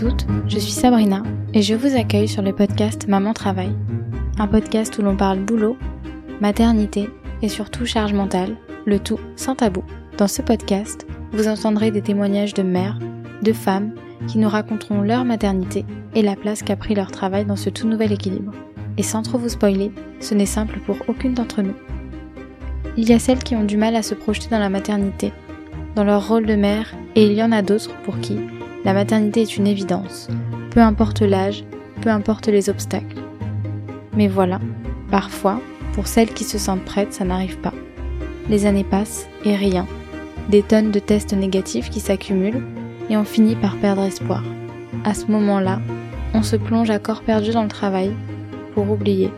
toutes, je suis Sabrina et je vous accueille sur le podcast Maman Travail, un podcast où l'on parle boulot, maternité et surtout charge mentale, le tout sans tabou. Dans ce podcast, vous entendrez des témoignages de mères, de femmes qui nous raconteront leur maternité et la place qu'a pris leur travail dans ce tout nouvel équilibre. Et sans trop vous spoiler, ce n'est simple pour aucune d'entre nous. Il y a celles qui ont du mal à se projeter dans la maternité, dans leur rôle de mère, et il y en a d'autres pour qui la maternité est une évidence, peu importe l'âge, peu importe les obstacles. Mais voilà, parfois, pour celles qui se sentent prêtes, ça n'arrive pas. Les années passent et rien. Des tonnes de tests négatifs qui s'accumulent et on finit par perdre espoir. À ce moment-là, on se plonge à corps perdu dans le travail pour oublier,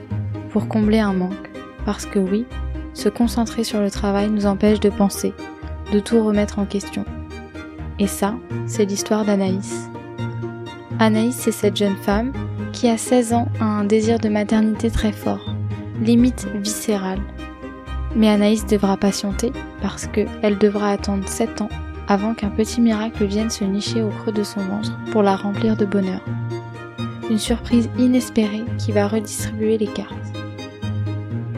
pour combler un manque. Parce que oui, se concentrer sur le travail nous empêche de penser, de tout remettre en question. Et ça, c'est l'histoire d'Anaïs. Anaïs, c'est cette jeune femme qui, à 16 ans, a un désir de maternité très fort, limite viscéral. Mais Anaïs devra patienter parce qu'elle devra attendre 7 ans avant qu'un petit miracle vienne se nicher au creux de son ventre pour la remplir de bonheur. Une surprise inespérée qui va redistribuer les cartes.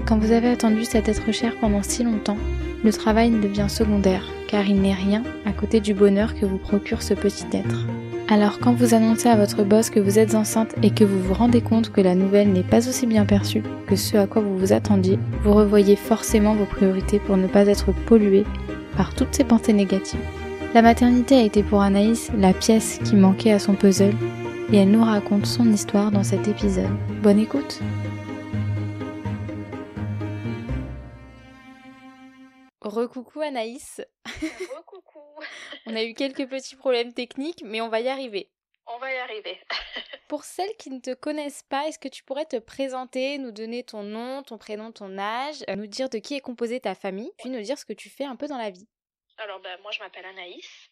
Quand vous avez attendu cet être cher pendant si longtemps, le travail devient secondaire car il n'est rien à côté du bonheur que vous procure ce petit être. Alors quand vous annoncez à votre boss que vous êtes enceinte et que vous vous rendez compte que la nouvelle n'est pas aussi bien perçue que ce à quoi vous vous attendiez, vous revoyez forcément vos priorités pour ne pas être pollué par toutes ces pensées négatives. La maternité a été pour Anaïs la pièce qui manquait à son puzzle et elle nous raconte son histoire dans cet épisode. Bonne écoute Recoucou Anaïs. Recoucou. On a eu quelques petits problèmes techniques, mais on va y arriver. On va y arriver. Pour celles qui ne te connaissent pas, est-ce que tu pourrais te présenter, nous donner ton nom, ton prénom, ton âge, euh, nous dire de qui est composée ta famille, puis nous dire ce que tu fais un peu dans la vie? Alors ben, moi je m'appelle Anaïs,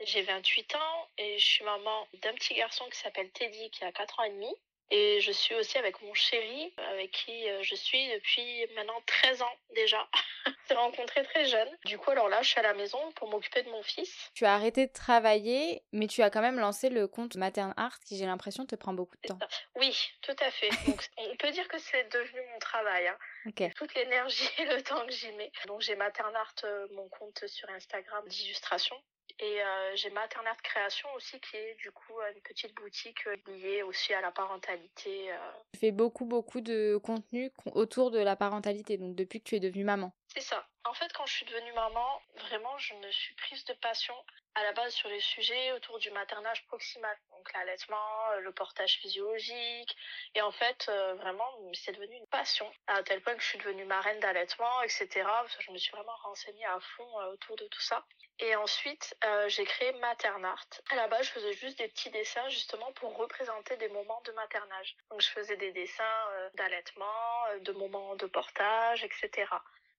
j'ai 28 ans et je suis maman d'un petit garçon qui s'appelle Teddy qui a 4 ans et demi. Et je suis aussi avec mon chéri, avec qui euh, je suis depuis maintenant 13 ans déjà. s'est rencontré très jeune. Du coup, alors là, je suis à la maison pour m'occuper de mon fils. Tu as arrêté de travailler, mais tu as quand même lancé le compte Matern Art qui, j'ai l'impression, te prend beaucoup de temps. Oui, tout à fait. Donc, on peut dire que c'est devenu mon travail. Hein. Toute l'énergie et le temps que j'y mets. Donc, j'ai Matern Art, euh, mon compte sur Instagram d'illustration. Et euh, j'ai Maternat Création aussi, qui est du coup une petite boutique euh, liée aussi à la parentalité. Tu fais beaucoup, beaucoup de contenu autour de la parentalité, donc depuis que tu es devenue maman. C'est ça. En fait, quand je suis devenue maman, vraiment, je me suis prise de passion à la base sur les sujets autour du maternage proximal, donc l'allaitement, euh, le portage physiologique, et en fait, euh, vraiment, c'est devenu une passion, à tel point que je suis devenue marraine d'allaitement, etc. je me suis vraiment renseignée à fond euh, autour de tout ça. Et ensuite, j'ai créé Maternart. À la base, je faisais juste des petits dessins justement pour représenter des moments de maternage. Donc, je faisais des dessins d'allaitement, de moments de portage, etc.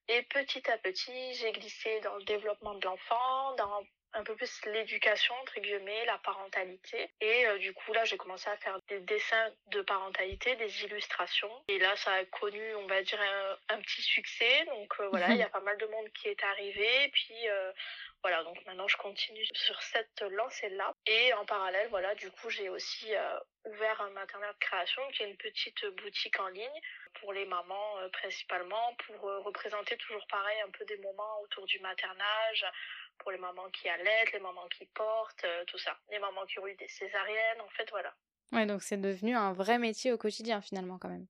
Et petit à petit, j'ai glissé dans le développement de l'enfant, dans un peu plus l'éducation, entre guillemets, la parentalité. Et euh, du coup, là, j'ai commencé à faire des dessins de parentalité, des illustrations. Et là, ça a connu, on va dire, un, petit succès. Donc euh, voilà, il y a pas mal de monde qui est arrivé. Puis euh, voilà, donc maintenant, je continue sur cette lancée-là. Et en parallèle, voilà, du coup, j'ai aussi ouvert un maternel de création, qui est une petite boutique en ligne pour les mamans principalement, pour représenter toujours pareil un peu des moments autour du maternage, pour les mamans qui allaitent, les mamans qui portent, euh, tout ça. Les mamans qui ont eu des césariennes, en fait, voilà. Ouais, donc c'est devenu un vrai métier au quotidien finalement quand même.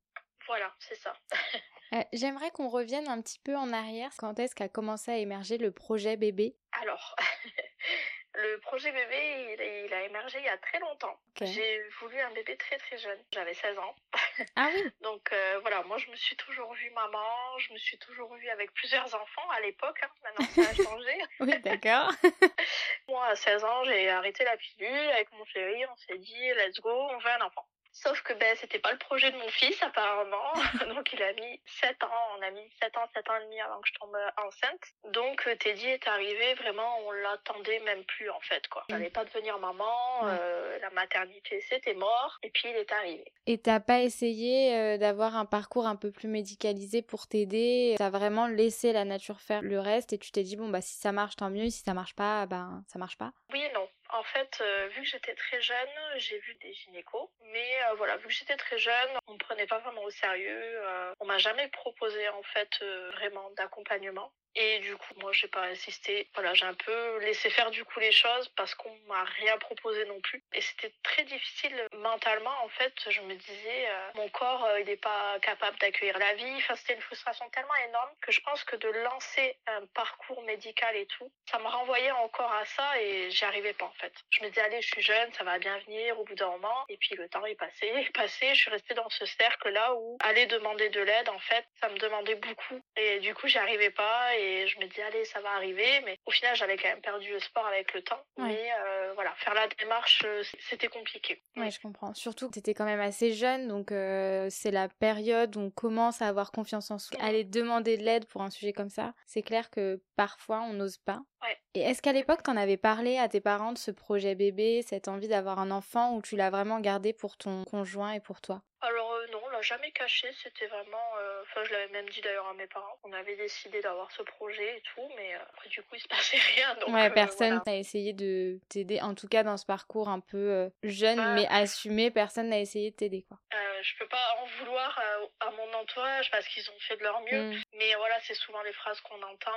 Voilà, c'est ça. Euh, j'aimerais qu'on revienne un petit peu en arrière. Quand est-ce qu'a commencé à émerger le projet bébé? Alors, Le projet bébé, il, a émergé il y a très longtemps. J'ai voulu un bébé très très jeune. J'avais 16 ans. Ah oui Donc euh, voilà, moi je me suis toujours vue maman, je me suis toujours vue avec plusieurs enfants à l'époque. Hein. Maintenant ça a changé. oui, d'accord. moi à 16 ans, j'ai arrêté la pilule avec mon chéri. On s'est dit, let's go, on veut un enfant. Sauf que ben c'était pas le projet de mon fils apparemment. Donc il a mis 7 ans, on a mis 7 ans, 7 ans et demi avant que je tombe enceinte. Donc euh, Teddy est arrivé vraiment, on l'attendait même plus en fait quoi. J'allais pas devenir maman, euh, la maternité c'était mort et puis il est arrivé. Et t'as pas essayé euh, d'avoir un parcours un peu plus médicalisé pour t'aider? T'as vraiment laissé la nature faire le reste et tu t'es dit bon bah si ça marche tant mieux, si ça marche pas ben ça marche pas Oui et non. En fait, euh, vu que j'étais très jeune, j'ai vu des gynécos. Mais euh, voilà, vu que j'étais très jeune, on me prenait pas vraiment au sérieux. Euh, on m'a jamais proposé en fait vraiment d'accompagnement. Et du coup, moi, j'ai pas insisté. Voilà, j'ai un peu laissé faire du coup les choses parce qu'on m'a rien proposé non plus. Et c'était très difficile mentalement. En fait, je me disais, euh, mon corps, euh, il n'est pas capable d'accueillir la vie. Enfin, c'était une frustration tellement énorme que je pense que de lancer un parcours médical et tout, ça me renvoyait encore à ça et j'y arrivais pas en fait. Je me disais, allez, je suis jeune, ça va bien venir au bout d'un moment. Et puis le temps est passé, est passé. Je suis restée dans ce cercle-là où aller demander de l'aide, en fait, ça me demandait beaucoup. Et du coup, j'y arrivais pas je me disais, allez, ça va arriver. Mais au final, j'avais quand même perdu le sport avec le temps. Ouais. Mais euh, voilà, faire la démarche, euh, c'était compliqué. Ouais, je comprends. Surtout que tu étais quand même assez jeune, donc euh, c'est la période où on commence à avoir confiance en soi. Aller demander de l'aide pour un sujet comme ça, c'est clair que parfois on n'ose pas. Ouais. Et est-ce qu'à l'époque, t'en avais parlé à tes parents de ce projet bébé, cette envie d'avoir un enfant, ou tu l'as vraiment gardé pour ton conjoint et pour toi Alors euh, non, on l'a jamais caché, c'était vraiment... euh, Enfin, je l'avais même dit d'ailleurs à mes parents. On avait décidé d'avoir ce projet et tout, mais euh, après du coup, il se passait rien. Donc, Ouais, euh, personne voilà. n'a essayé de t'aider, en tout cas dans ce parcours un peu jeune Ah. mais assumé, personne n'a essayé de t'aider quoi. Je peux pas en vouloir à, à mon entourage parce qu'ils ont fait de leur mieux. Mm. Mais voilà, c'est souvent les phrases qu'on entend.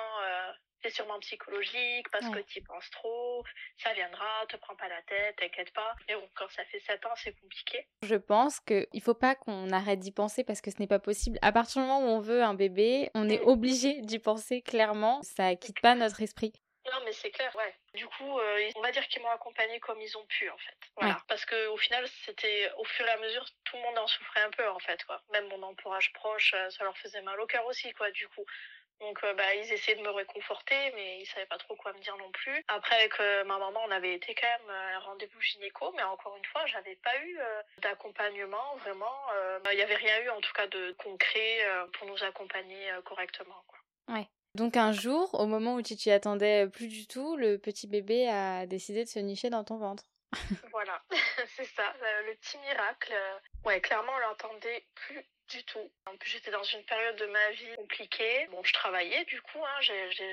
C'est sûrement psychologique parce Ouais. que tu penses trop, ça viendra, te prends pas la tête, t'inquiète pas. Mais bon, quand ça fait 7 ans, c'est compliqué. Je pense qu'il faut pas qu'on arrête d'y penser parce que ce n'est pas possible. À partir du moment où on veut un bébé, on est obligé d'y penser clairement. Ça quitte pas notre esprit. Non, mais c'est clair, ouais. Du coup, euh, on va dire qu'ils m'ont accompagné comme ils ont pu, en fait. Voilà. Parce que au final, c'était au fur et à mesure, tout le monde en souffrait un peu, en fait, quoi. Même mon entourage proche, euh, ça leur faisait mal au cœur aussi, quoi, du coup. Donc, euh, bah, ils essayaient de me réconforter, mais ils savaient pas trop quoi me dire non plus. Après, avec euh, ma maman, on avait été quand même euh, à un rendez-vous gynéco, mais encore une fois, j'avais pas eu d'accompagnement, vraiment. Il y avait rien eu, en tout cas, de concret pour nous accompagner correctement, quoi. Donc un jour, au moment où tu t'y attendais plus du tout, le petit bébé a décidé de se nicher dans ton ventre. Voilà, c'est ça, le, petit miracle. euh, Ouais, clairement, on l'entendait plus du tout. En plus, j'étais dans une période de ma vie compliquée. Bon, je travaillais du coup, hein,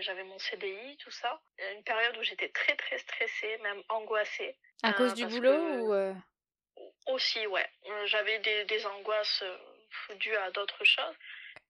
j'avais mon CDI, tout ça. Une période où j'étais très très stressée, même angoissée. À Euh, cause du parce boulot que- ou euh, Aussi, ouais. Euh, J'avais des, des angoisses euh, dues à d'autres choses.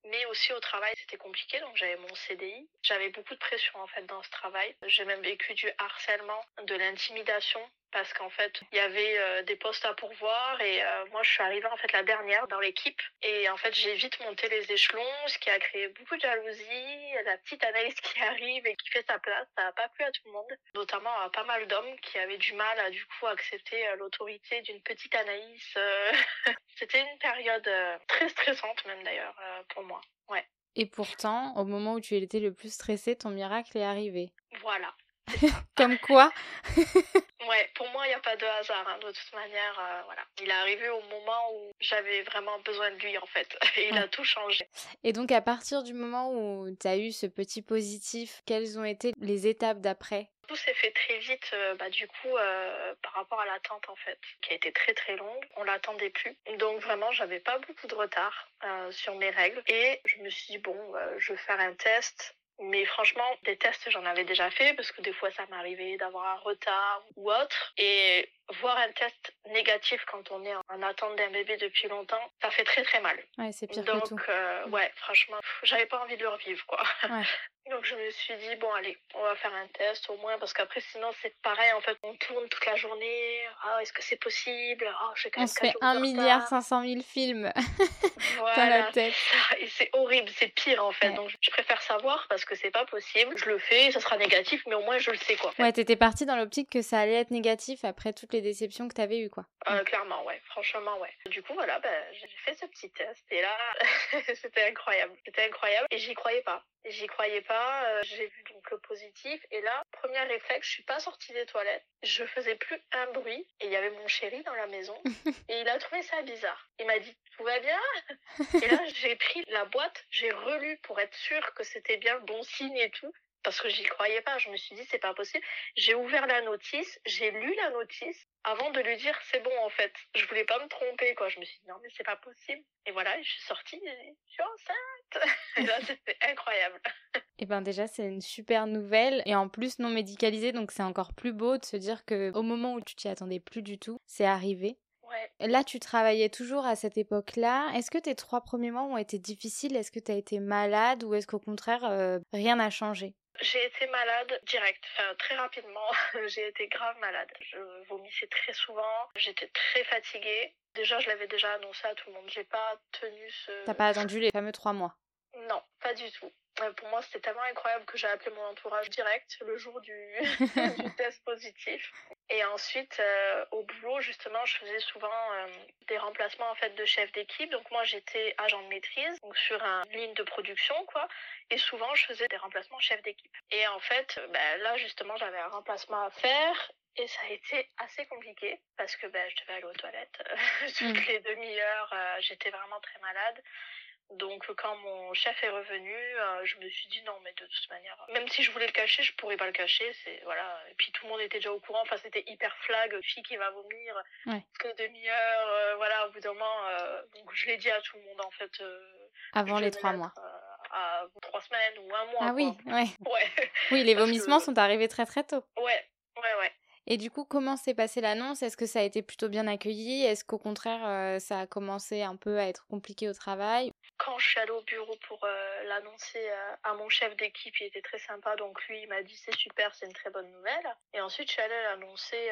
Mais aussi au travail, c'était compliqué. Donc j'avais mon CDI. J'avais beaucoup de pression en fait dans ce travail. J'ai même vécu du harcèlement, de l'intimidation. Parce qu'en fait, il y avait euh, des postes à pourvoir et euh, moi je suis arrivée en fait la dernière dans l'équipe et en fait j'ai vite monté les échelons, ce qui a créé beaucoup de jalousie. La petite Anaïs qui arrive et qui fait sa place, ça n'a pas plu à tout le monde, notamment à pas mal d'hommes qui avaient du mal à du coup accepter euh, l'autorité d'une petite Anaïs. euh. C'était une période très stressante même d'ailleurs pour moi. Ouais, Et pourtant, au moment où tu étais le plus stressé, ton miracle est arrivé. voilà. Comme quoi? Ouais, pour moi, il n'y a pas de hasard. hein, de toute manière, euh, voilà. Il est arrivé au moment où j'avais vraiment besoin de lui, en fait. Et il a tout changé. Et donc à partir du moment où tu as eu ce petit positif, quelles ont été les étapes d'après? Tout s'est fait très vite, euh, bah, du coup, euh, par rapport à l'attente, en fait, qui a été très très longue. On l'attendait plus. Donc vraiment, j'avais pas beaucoup de retard euh, sur mes règles. Et je me suis dit, bon, je vais faire un test. Mais franchement, des tests, j'en avais déjà fait parce que des fois, ça m'arrivait d'avoir un retard ou autre. Et voir un test négatif quand on est en attente d'un bébé depuis longtemps, ça fait très très mal. Ouais, c'est pire Donc, que tout. euh, ouais, franchement, j'avais pas envie de le revivre, quoi. Ouais. Donc, je me suis dit, bon, allez, on va faire un test au moins, parce qu'après, sinon, c'est pareil, en fait, on tourne toute la journée. Ah, est-ce que c'est possible? J'ai quand On même se quatre fait jours 1 de milliard retard. 500 000 films dans la Voilà, tête. ça. Et c'est horrible, c'est pire, en fait. Ouais. Donc, je préfère savoir, parce que c'est pas possible. Je le fais, ça sera négatif, mais au moins, je le sais, quoi. Ouais, t'étais partie dans l'optique que ça allait être négatif après toutes les déceptions que t'avais eues, quoi. Euh, clairement, ouais. Franchement, ouais. Du coup, voilà, ben, j'ai fait ce petit test et là, c'était incroyable. C'était incroyable et j'y croyais pas. J'y croyais pas. Euh, j'ai vu donc le positif et là, premier réflexe, je suis pas sortie des toilettes. Je faisais plus un bruit et il y avait mon chéri dans la maison et il a trouvé ça bizarre. Il m'a dit tout va bien? Et là, j'ai pris la boîte, j'ai relu pour être sûre que c'était bien le bon signe et tout. Parce que j'y croyais pas. Je me suis dit, c'est pas possible. J'ai ouvert la notice, j'ai lu la notice avant de lui dire, c'est bon, en fait. Je voulais pas me tromper, quoi. Je me suis dit, non, mais c'est pas possible. Et voilà, je suis sortie, et je suis enceinte. Et là, c'était incroyable. Et ben déjà, c'est une super nouvelle. Et en plus, non médicalisée, donc c'est encore plus beau de se dire que au moment où tu t'y attendais plus du tout, c'est arrivé. Ouais. Là, tu travaillais toujours à cette époque-là. Est-ce que tes trois premiers mois ont été difficiles? Est-ce que tu as été malade? Ou est-ce qu'au contraire, euh, rien n'a changé? J'ai été malade direct, enfin très rapidement. j'ai été grave malade. Je vomissais très souvent. J'étais très fatiguée. Déjà, je l'avais déjà annoncé à tout le monde. J'ai pas tenu ce. T'as pas attendu les fameux trois mois? Non, pas du tout. Euh, Pour moi, c'était tellement incroyable que j'ai appelé mon entourage direct le jour du, du test positif. Et ensuite, euh, au boulot, justement, je faisais souvent euh, des remplacements en fait de chef d'équipe. Donc moi, j'étais agent de maîtrise, donc sur une ligne de production, quoi. Et souvent, je faisais des remplacements chef d'équipe. Et en fait, euh, ben, là, justement, j'avais un remplacement à faire. Et ça a été assez compliqué parce que ben, je devais aller aux toilettes toutes Mm. les demi-heures. euh, J'étais vraiment très malade. Donc quand mon chef est revenu, euh, je me suis dit non mais de toute manière, même si je voulais le cacher, je pourrais pas le cacher. C'est voilà. Et puis tout le monde était déjà au courant. Enfin c'était hyper flag, fille qui va vomir Ouais. toutes les demi-heures. euh, voilà au bout d'un moment. euh, donc je l'ai dit à tout le monde en fait. avant les trois mois à trois semaines ou un mois. Ah quoi. oui, ouais. Ouais. Oui, les vomissements que- sont arrivés très très tôt. Ouais. Ouais ouais. Et du coup, comment s'est passée l'annonce? Est-ce que ça a été plutôt bien accueilli? Est-ce qu'au contraire, euh, ça a commencé un peu à être compliqué au travail? Quand je suis allée au bureau pour euh, l'annoncer euh, à mon chef d'équipe, il était très sympa, donc lui il m'a dit c'est super, c'est une très bonne nouvelle. Et ensuite je suis allée l'annoncer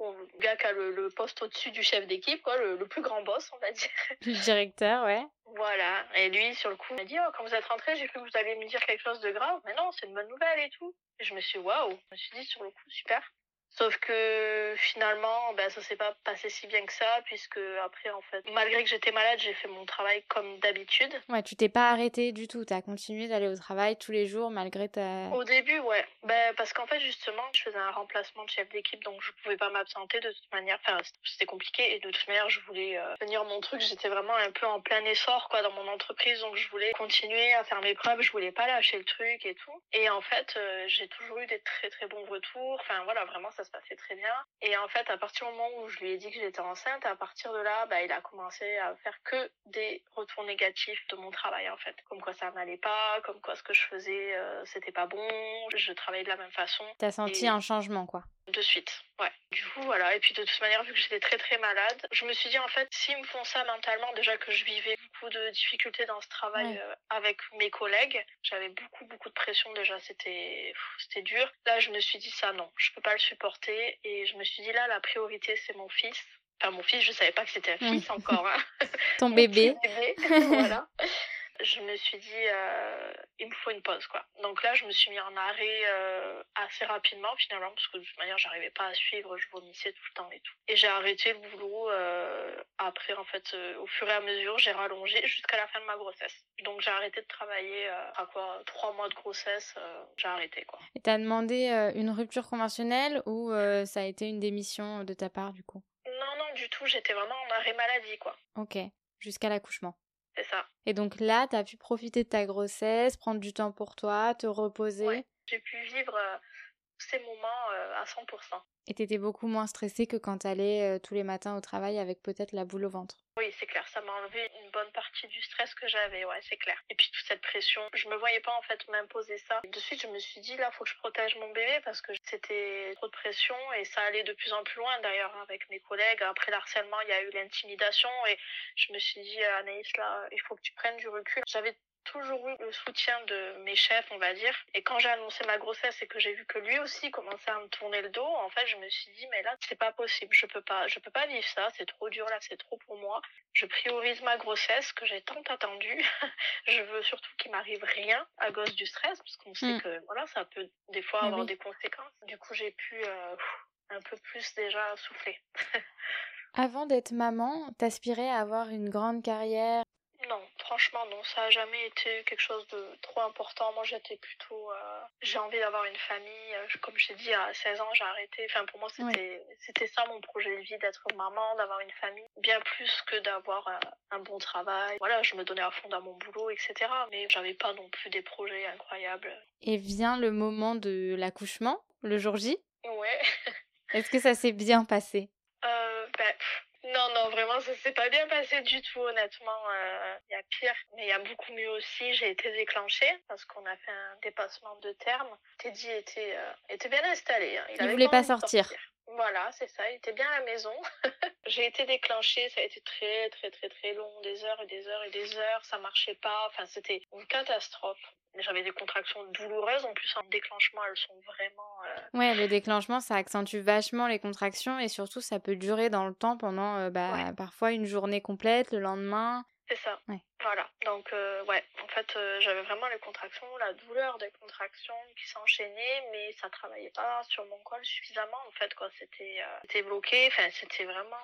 au gars qui a le, le poste au-dessus du chef d'équipe, quoi, le, le plus grand boss on va dire. Le directeur, ouais. Voilà. Et lui sur le coup il m'a dit oh, quand vous êtes rentré j'ai cru que vous alliez me dire quelque chose de grave, mais non c'est une bonne nouvelle et tout. Et je me suis dit, waouh, je me suis dit sur le coup super. Sauf que finalement, ben, ça s'est pas passé si bien que ça, puisque après, en fait, malgré que j'étais malade, j'ai fait mon travail comme d'habitude. Ouais, tu t'es pas arrêté du tout. T'as continué d'aller au travail tous les jours malgré ta. Au début, ouais. Ben, parce qu'en fait, justement, je faisais un remplacement de chef d'équipe, donc je pouvais pas m'absenter de toute manière. Enfin, c'était compliqué, et de toute manière, je voulais euh, finir mon truc. J'étais vraiment un peu en plein essor, quoi, dans mon entreprise, donc je voulais continuer à faire mes preuves, je voulais pas lâcher le truc et tout. Et en fait, euh, j'ai toujours eu des très très bons retours. Enfin, voilà, vraiment, ça se passait très bien. Et en fait, à partir du moment où je lui ai dit que j'étais enceinte, à partir de là, bah, il a commencé à faire que des retours négatifs de mon travail, en fait. Comme quoi ça n'allait pas, comme quoi ce que je faisais, euh, c'était pas bon, je travaillais de la même façon. T'as senti Et- un changement, quoi. De suite, ouais. Du coup, voilà. Et puis de toute manière, vu que j'étais très très malade, je me suis dit en fait, s'ils me font ça mentalement, déjà que je vivais beaucoup de difficultés dans ce travail Ouais. euh, avec mes collègues, j'avais beaucoup beaucoup de pression déjà, c'était dur. Là, je me suis dit ça non, je peux pas le supporter. Et je me suis dit là, la priorité c'est mon fils. Enfin, mon fils, je savais pas que c'était un Oui. fils encore. Hein. Ton bébé. petit bébé, voilà. Je me suis dit, euh, il me faut une pause, quoi. Donc là, je me suis mis en arrêt euh, assez rapidement, finalement, parce que de toute manière, j'arrivais pas à suivre, je vomissais tout le temps et tout. Et j'ai arrêté le boulot euh, après, en fait, au fur et à mesure, j'ai rallongé jusqu'à la fin de ma grossesse. Donc j'ai arrêté de travailler, à quoi, trois mois de grossesse, j'ai arrêté, quoi. Et t'as demandé une rupture conventionnelle ou ça a été une démission de ta part, du coup? Non, non, du tout, j'étais vraiment en arrêt maladie, quoi. Ok. Jusqu'à l'accouchement. C'est ça. Et donc là, t'as pu profiter de ta grossesse, prendre du temps pour toi, te reposer. Ouais. J'ai pu vivre euh, ces moments euh, à 100%. Et t'étais beaucoup moins stressée que quand t'allais euh, tous les matins au travail avec peut-être la boule au ventre. Oui, c'est clair, ça m'a enlevé une bonne partie du stress que j'avais, ouais, c'est clair. Et puis toute cette pression, je me voyais pas en fait m'imposer ça. De suite, je me suis dit là, faut que je protège mon bébé parce que c'était trop de pression et ça allait de plus en plus loin d'ailleurs avec mes collègues. Après l'harcèlement, il y a eu l'intimidation et je me suis dit euh, Anaïs là, il faut que tu prennes du recul. J'avais toujours eu le soutien de mes chefs, on va dire. Et quand j'ai annoncé ma grossesse et que j'ai vu que lui aussi commençait à me tourner le dos, en fait, je me suis dit, mais là, c'est pas possible. Je peux pas, je peux pas vivre ça. C'est trop dur là, c'est trop pour moi. Je priorise ma grossesse que j'ai tant attendue. je veux surtout qu'il m'arrive rien à cause du stress, parce qu'on sait Mm. que voilà, ça peut des fois avoir oui. des conséquences. Du coup, j'ai pu euh, un peu plus déjà souffler. Avant d'être maman, t'aspirais à avoir une grande carrière. Franchement non, ça a jamais été quelque chose de trop important. Moi j'étais plutôt, euh, j'ai envie d'avoir une famille. Euh, comme je t'ai dit, à 16 ans j'ai arrêté. Enfin pour moi c'était c'était ça mon projet de vie, d'être maman, d'avoir une famille, bien plus que d'avoir un, un, bon travail. Voilà, je me donnais à fond dans mon boulot, etc. Mais j'avais pas non plus des projets incroyables. Et vient le moment de l'accouchement, le jour J? Ouais. Est-ce que ça s'est bien passé? Euh, ben, non, non, vraiment, ça s'est pas bien passé du tout, honnêtement. Euh, il y a pire, mais il y a beaucoup mieux aussi. J'ai été déclenchée parce qu'on a fait un dépassement de terme. Teddy était, euh, était bien installé. Hein. Il, il voulait pas sortir. Voilà, c'est ça. Il était bien à la maison. j'ai été déclenchée. Ça a été très, très, très, très long. Des heures et des heures et des heures. Ça marchait pas. Enfin, c'était une catastrophe. J'avais des contractions douloureuses. En plus, en déclenchement, elles sont vraiment. Euh... Ouais, le déclenchement, ça accentue vachement les contractions et surtout, ça peut durer dans le temps pendant euh, bah, parfois une journée complète, le lendemain. C'est ça. Ouais. Voilà. Donc, euh, ouais, en fait, euh, j'avais vraiment les contractions, la douleur des contractions qui s'enchaînaient, mais ça travaillait pas sur mon col suffisamment, en fait, quoi. C'était euh, bloqué, enfin, c'était vraiment,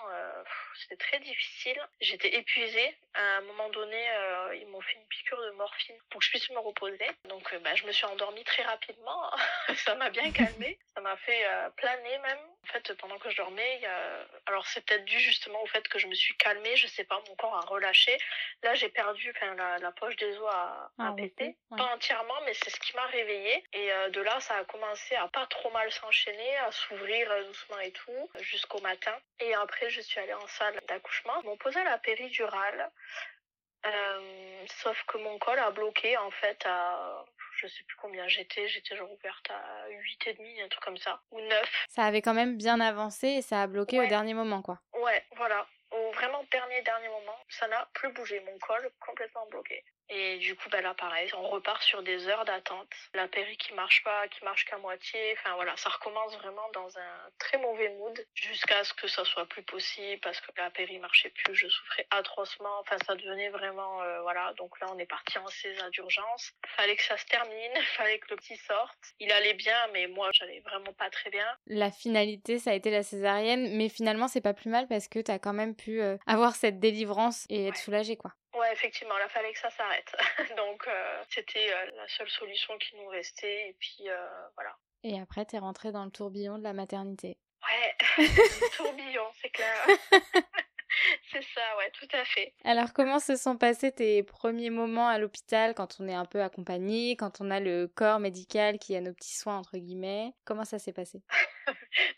c'était très difficile. J'étais épuisée. À un moment donné, ils m'ont fait une piqûre de morphine pour que je puisse me reposer. Donc, bah, je me suis endormie très rapidement. ça m'a bien calmée. Ça m'a fait planer même. En fait, pendant que je dormais, alors c'est peut-être dû justement au fait que je me suis calmée, je sais pas, mon corps a relâché. Là, j'ai enfin, la, la, poche des os a, a ah, pété. Ouais. Pas entièrement, mais c'est ce qui m'a réveillée. Et euh, de là, ça a commencé à pas trop mal s'enchaîner, à s'ouvrir euh, doucement et tout, jusqu'au matin. Et après, je suis allée en salle d'accouchement. Ils m'ont posé la péridurale. Euh, sauf que mon col a bloqué, en fait, à je sais plus combien j'étais, j'étais genre ouverte à 8 et demi, un truc comme ça, ou 9. Ça avait quand même bien avancé et ça a bloqué ouais. au dernier moment, quoi. Ouais, voilà. Au vraiment dernier, dernier moment, ça n'a plus bougé, mon col complètement bloqué. Et du coup, bah là, pareil, on repart sur des heures d'attente. La péri qui marche pas, qui marche qu'à moitié. Enfin voilà, ça recommence vraiment dans un très mauvais mood jusqu'à ce que ça soit plus possible parce que la péri marchait plus. Je souffrais atrocement. Enfin, ça devenait vraiment, euh, voilà. Donc là, on est parti en césar d'urgence. Fallait que ça se termine. Fallait que le petit sorte. Il allait bien, mais moi, j'allais vraiment pas très bien. La finalité, ça a été la césarienne, mais finalement, c'est pas plus mal parce que t'as quand même pu euh, avoir cette délivrance et être ouais. soulagée, quoi. Ouais, effectivement, il fallait que ça s'arrête. Donc, euh, c'était euh, la seule solution qui nous restait. Et puis, euh, voilà. Et après, t'es rentrée dans le tourbillon de la maternité. Ouais, tourbillon, c'est clair. c'est ça, ouais, tout à fait. Alors, comment se sont passés tes premiers moments à l'hôpital quand on est un peu accompagné, quand on a le corps médical qui a nos petits soins, entre guillemets? Comment ça s'est passé?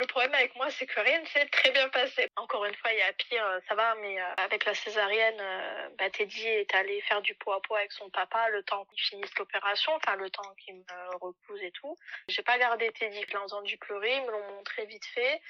Le problème avec moi, c'est que rien ne s'est très bien passé. Encore une fois, il y a pire, ça va, mais euh, avec la césarienne, euh, bah, Teddy est allé faire du pot à pot avec son papa le temps qu'il finisse l'opération, enfin le temps qu'il me repose et tout. J'ai pas gardé Teddy, je l'ai entendu pleurer, ils me l'ont montré vite fait.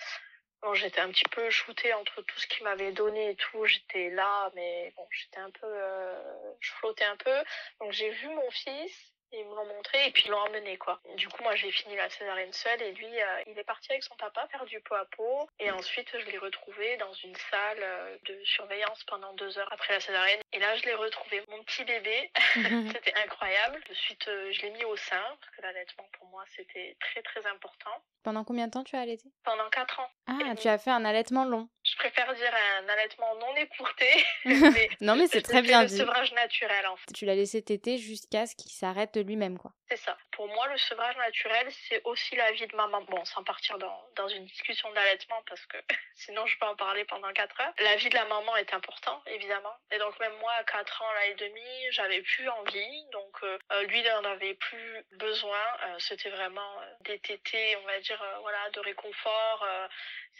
J'étais un petit peu shootée entre tout ce qu'il m'avait donné et tout. J'étais là, mais bon, j'étais un peu, euh, je flottais un peu. Donc j'ai vu mon fils. Ils me l'ont montré et puis ils l'ont emmené quoi. Du coup moi j'ai fini la césarienne seule et lui euh, il est parti avec son papa faire du pot à pot et ensuite je l'ai retrouvé dans une salle euh, de surveillance pendant deux heures après la césarienne et là je l'ai retrouvé mon petit bébé c'était incroyable. De suite euh, je l'ai mis au sein parce que l'allaitement pour moi c'était très très important. Pendant combien de temps tu as allaité Pendant quatre ans. Ah tu as fait un allaitement long. Je préfère dire un allaitement non écourté. mais non mais c'est très bien le dit. sevrage naturel en fait. Tu l'as laissé téter jusqu'à ce qu'il s'arrête de lui-même, quoi. C'est ça. Pour moi, le sevrage naturel, c'est aussi la vie de maman. Bon, sans partir dans, dans une discussion d'allaitement, parce que sinon je peux en parler pendant 4 heures. La vie de la maman est important, évidemment. Et donc même moi, à 4 ans, là et demi, j'avais plus envie. Donc euh, lui, il n'en avait plus besoin. Euh, C'était vraiment euh, des tétés, on va dire, euh, voilà, de réconfort. euh,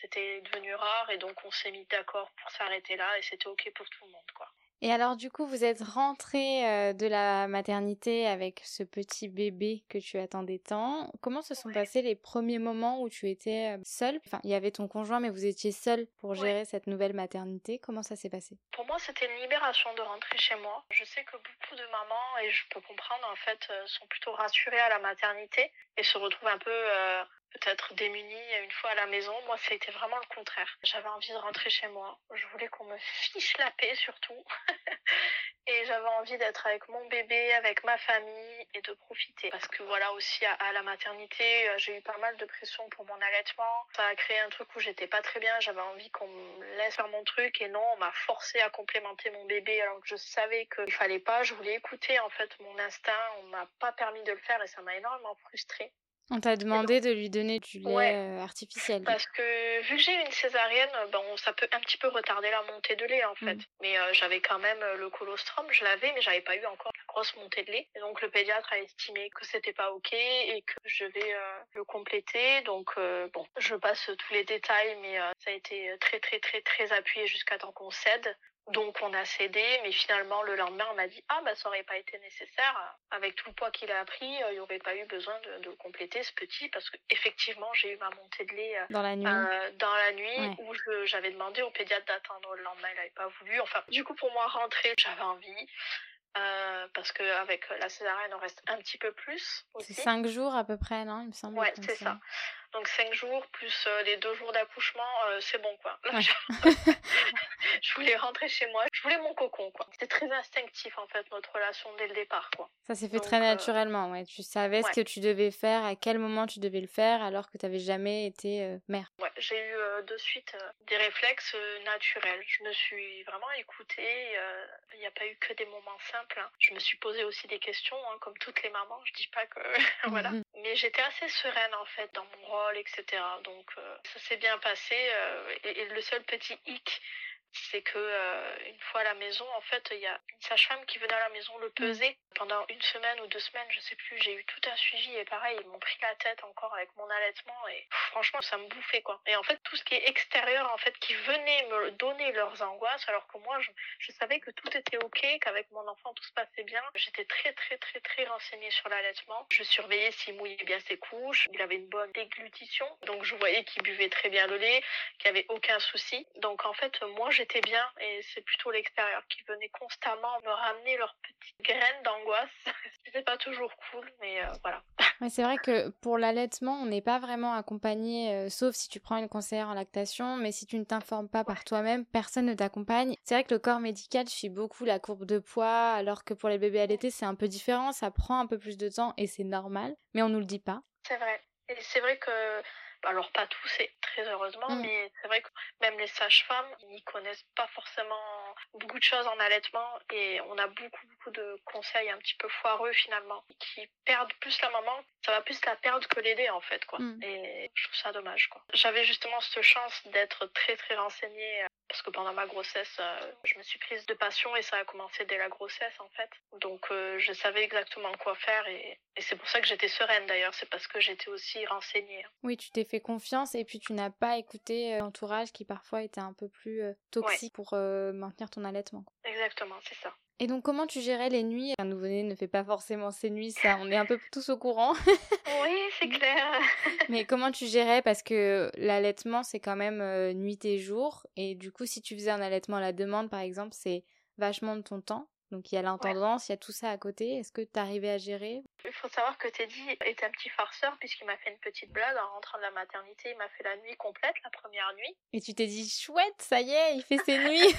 C'était devenu rare. Et donc on s'est mis d'accord pour s'arrêter là. Et c'était OK pour tout le monde, quoi. Et alors, du coup, vous êtes rentrée euh, de la maternité avec ce petit bébé que tu attendais tant. Comment se sont Ouais. passés les premiers moments où tu étais euh, seule? Enfin, il y avait ton conjoint, mais vous étiez seule pour Ouais. gérer cette nouvelle maternité. Comment ça s'est passé? Pour moi, c'était une libération de rentrer chez moi. Je sais que beaucoup de mamans, et je peux comprendre, en fait, euh, sont plutôt rassurées à la maternité et se retrouvent un peu euh, peut-être démunies une fois à la maison. Moi, c'était vraiment le contraire. J'avais envie de rentrer chez moi. Je voulais qu'on me fiche la paix surtout. et j'avais envie d'être avec mon bébé, avec ma famille et de profiter. Parce que voilà aussi à, la maternité, euh, j'ai eu pas mal de pression pour mon allaitement. Ça a créé un truc où j'étais pas très bien, j'avais envie qu'on me laisse faire mon truc et non, on m'a forcé à complémenter mon bébé alors que je savais qu'il fallait pas. Je voulais écouter en fait mon instinct, on m'a pas permis de le faire et ça m'a énormément frustrée. On t'a demandé de lui donner du lait euh, artificiel. Parce que vu que j'ai une césarienne, bon, ça peut un petit peu retarder la montée de lait en fait. Mm. Mais euh, j'avais quand même euh, le colostrum, je l'avais, mais j'avais pas eu encore la grosse montée de lait. Et donc le pédiatre a estimé que c'était pas ok et que je vais le compléter. Donc bon, je passe tous les détails, mais ça a été très très très très appuyé jusqu'à temps qu'on cède. Donc on a cédé, mais finalement le lendemain on m'a dit ah bah ça aurait pas été nécessaire avec tout le poids qu'il a pris, euh, il n'y aurait pas eu besoin de, de, compléter ce petit parce que effectivement j'ai eu ma montée de lait euh, dans la nuit, euh, dans la nuit où j'avais demandé au pédiatre d'attendre le lendemain, il n'avait pas voulu. Enfin du coup pour moi rentrer j'avais envie. Euh, parce qu'avec la césarienne, on reste un petit peu plus. C'est cinq jours à peu près, non Il me semble. Ouais, c'est ça. Donc 5 jours plus euh, les deux jours d'accouchement, euh, c'est bon quoi. voulais rentrer chez moi, je voulais mon cocon quoi. C'était très instinctif en fait notre relation dès le départ quoi. Ça s'est fait très euh, naturellement, ouais. Tu savais ce que tu devais faire, à quel moment tu devais le faire, alors que tu n'avais jamais été mère. Ouais, j'ai eu de suite des réflexes naturels. Je me suis vraiment écoutée. Il n'y a pas eu que des moments simples. Hein. Je me suis posé aussi des questions, hein, comme toutes les mamans. Je dis pas que voilà, mmh mais j'étais assez sereine en fait dans mon rôle etc. Donc euh, ça s'est bien passé. Euh, et, le seul petit hic, c'est que euh, une fois à la maison, en fait, il y a une sage-femme qui venait à la maison le peser pendant une semaine ou deux semaines, je sais plus. J'ai eu tout un suivi et pareil, ils m'ont pris la tête encore avec mon allaitement et franchement, ça me bouffait quoi. Et en fait, tout ce qui est extérieur, en fait, qui venait me donner leurs angoisses, alors que moi, je, savais que tout était ok, qu'avec mon enfant tout se passait bien. J'étais très très très très renseignée sur l'allaitement. Je surveillais s'il mouillait bien ses couches. Il avait une bonne déglutition, donc je voyais qu'il buvait très bien le lait, qu'il n'y avait aucun souci. Donc en fait, moi, j'ai j'étais bien et c'est plutôt l'extérieur qui venait constamment me ramener leurs petites graines d'angoisse. C'était pas toujours cool, mais euh, voilà. Mais c'est vrai que pour l'allaitement, on n'est pas vraiment accompagné, euh, sauf si tu prends une conseillère en lactation, mais si tu ne t'informes pas par toi-même, personne ne t'accompagne. C'est vrai que le corps médical suit beaucoup la courbe de poids, alors que pour les bébés allaités, c'est un peu différent, ça prend un peu plus de temps et c'est normal, mais on nous le dit pas. C'est vrai. Et c'est vrai que alors pas tous et très heureusement, mm. mais c'est vrai que même les sages-femmes, ils connaissent pas forcément beaucoup de choses en allaitement et on a beaucoup beaucoup de conseils un petit peu foireux finalement qui perdent plus la maman, ça va plus la perdre que l'aider en fait quoi. Mm. Et je trouve ça dommage quoi. J'avais justement cette chance d'être très très renseignée euh, parce que pendant ma grossesse, euh, je me suis prise de passion et ça a commencé dès la grossesse en fait. Donc euh, je savais exactement quoi faire et, c'est pour ça que j'étais sereine d'ailleurs, c'est parce que j'étais aussi renseignée. Oui, tu t'es fait confiance et puis tu n'as pas écouté euh, l'entourage qui parfois était un peu plus toxique pour maintenir ton allaitement. Exactement, c'est ça. Et donc, comment tu gérais les nuits? Un nouveau-né ne fait pas forcément ses nuits, ça, on est un peu tous au courant. oui, c'est clair. Mais comment tu gérais? Parce que l'allaitement, c'est quand même euh, nuit et jour. Et du coup, si tu faisais un allaitement à la demande, par exemple, c'est vachement de ton temps. Donc il y a l'intendance, il y a tout ça à côté. Est-ce que tu arrivais à gérer? Il faut savoir que Teddy est un petit farceur puisqu'il m'a fait une petite blague en rentrant de la maternité. Il m'a fait la nuit complète, la première nuit. Et tu t'es dit chouette, ça y est, il fait ses nuits.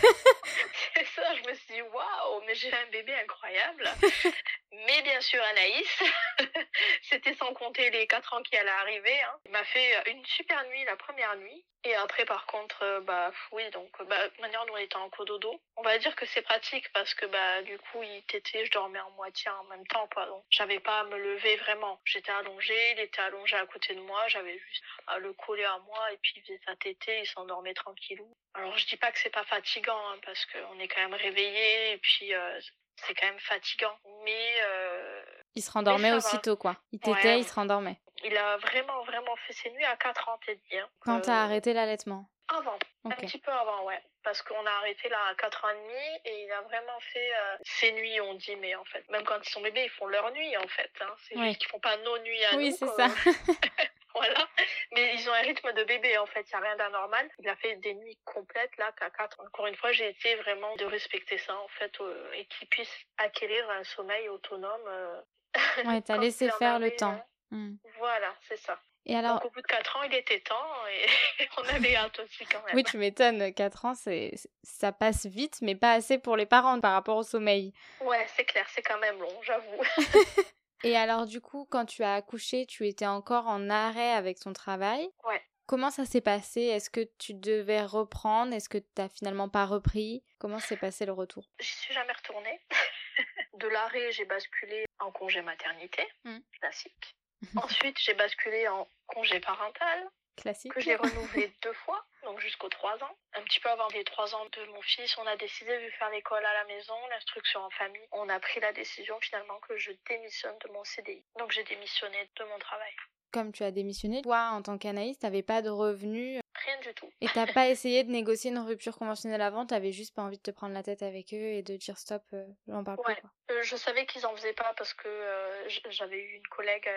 c'est ça, je me suis dit waouh, mais j'ai un bébé incroyable. mais bien sûr Anaïs, c'était sans compter les 4 ans qui allaient arriver. Hein. Il m'a fait une super nuit la première nuit. Et après, par contre, euh, bah oui, donc bah, manière, nous on était en cododo. On va dire que c'est pratique parce que bah du coup, il t'était, je dormais en moitié en même temps, quoi. Donc j'avais pas à me lever vraiment. J'étais allongée, il était allongé à côté de moi, j'avais juste à le coller à moi et puis il faisait sa tétée, il s'endormait tranquillou. Alors je dis pas que c'est pas fatigant hein, parce qu'on est quand même réveillé et puis euh, c'est quand même fatigant. Mais euh, il se rendormait aussitôt, quoi. Il t'était, il se rendormait. Il a vraiment, vraiment fait ses nuits à 4 ans, t'es bien. Quand t'as arrêté l'allaitement? Avant, un petit peu avant, ouais. Parce qu'on a arrêté là à 4 ans et demi et il a vraiment fait euh, ses nuits, on dit, mais en fait, même quand ils sont bébés, ils font leur nuit, en fait. Hein. C'est juste qu'ils font pas nos nuits à nous. Oui, c'est ça. voilà. Mais ils ont un rythme de bébé, en fait. Il n'y a rien d'anormal. Il a fait des nuits complètes, là, qu'à 4. Encore une fois, j'ai essayé vraiment de respecter ça, en fait, euh, et qu'il puisse acquérir un sommeil autonome. Euh, ouais, t'as laissé faire le temps. Hmm. Voilà, c'est ça. Et alors... Donc, au bout de 4 ans, il était temps et on avait hâte aussi quand même. Oui, tu m'étonnes, 4 ans, c'est... ça passe vite, mais pas assez pour les parents par rapport au sommeil. Ouais, c'est clair, c'est quand même long, j'avoue. et alors, du coup, quand tu as accouché, tu étais encore en arrêt avec ton travail. Ouais. Comment ça s'est passé? Est-ce que tu devais reprendre? Est-ce que tu n'as finalement pas repris? Comment s'est passé le retour? Je suis jamais retournée. De l'arrêt, j'ai basculé en congé maternité, mmh. classique. Ensuite, j'ai basculé en congé parental. Classique. Que j'ai renouvelé deux fois, donc jusqu'aux trois ans. Un petit peu avant les trois ans de mon fils, on a décidé de faire l'école à la maison, l'instruction en famille. On a pris la décision finalement que je démissionne de mon CDI. Donc j'ai démissionné de mon travail comme tu as démissionné, toi, en tant qu'analyste, t'avais pas de revenus. Rien du tout. Et t'as pas essayé de négocier une rupture conventionnelle avant, t'avais juste pas envie de te prendre la tête avec eux et de dire stop, euh, j'en parle ouais. Euh, je savais qu'ils en faisaient pas parce que euh, j'avais eu une collègue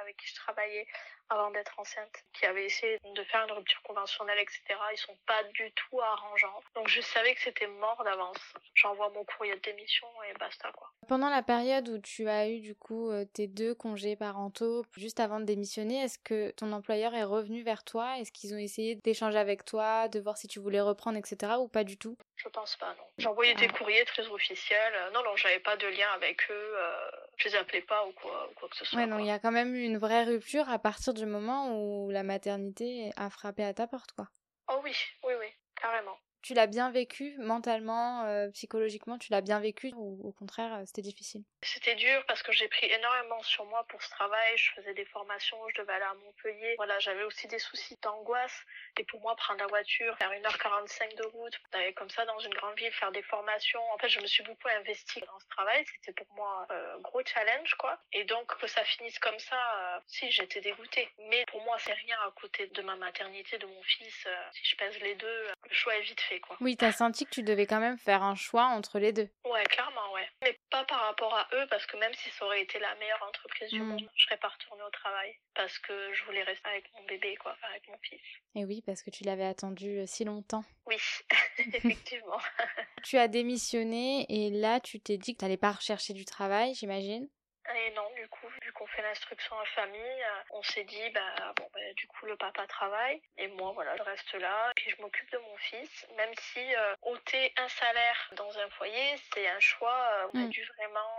avec qui je travaillais avant d'être enceinte qui avait essayé de faire une rupture conventionnelle, etc. Ils sont pas du tout arrangeants. Donc je savais que c'était mort d'avance. J'envoie mon courrier de démission et basta quoi. Pendant la période où tu as eu du coup tes deux congés parentaux, juste avant de démissionner, est-ce que ton employeur est revenu vers toi? Est-ce qu'ils ont essayé d'échanger avec toi, de voir si tu voulais reprendre, etc. ou pas du tout? Je pense pas, non. J'envoyais des ah. courriers très officiels. Non, non, j'avais pas de lien avec eux. Euh, je les appelais pas ou quoi, quoi que ce soit. Ouais, non, il y a quand même eu une vraie rupture à partir du moment où la maternité a frappé à ta porte, quoi. Oh oui, oui, oui, carrément tu l'as bien vécu mentalement, euh, psychologiquement, tu l'as bien vécu ou au contraire euh, c'était difficile? C'était dur parce que j'ai pris énormément sur moi pour ce travail. Je faisais des formations, je devais aller à Montpellier. Voilà, j'avais aussi des soucis d'angoisse. Et pour moi, prendre la voiture, faire 1h45 de route, d'aller comme ça dans une grande ville, faire des formations. En fait, je me suis beaucoup investie dans ce travail. C'était pour moi un euh, gros challenge, quoi. Et donc, que ça finisse comme ça, si, j'étais dégoûtée. Mais pour moi, c'est rien à côté de ma maternité, de mon fils. si je pèse les deux, le choix est vite fait. Quoi. Oui, t'as senti que tu devais quand même faire un choix entre les deux. Ouais, clairement, ouais. Mais pas par rapport à eux, parce que même si ça aurait été la meilleure entreprise du hmm. monde, je serais pas retournée au travail. Parce que je voulais rester avec mon bébé, quoi, avec mon fils. Et oui, parce que tu l'avais attendu euh, si longtemps. Oui, effectivement. tu as démissionné et là, tu t'es dit que t'allais pas rechercher du travail, j'imagine et non, du coup, vu qu'on fait l'instruction en famille, euh, on s'est dit, bah, bon, bah, du coup, le papa travaille, et moi, voilà, je reste là, puis je m'occupe de mon fils, même si euh, ôter un salaire dans un foyer, c'est un choix, euh, on a mm. dû vraiment...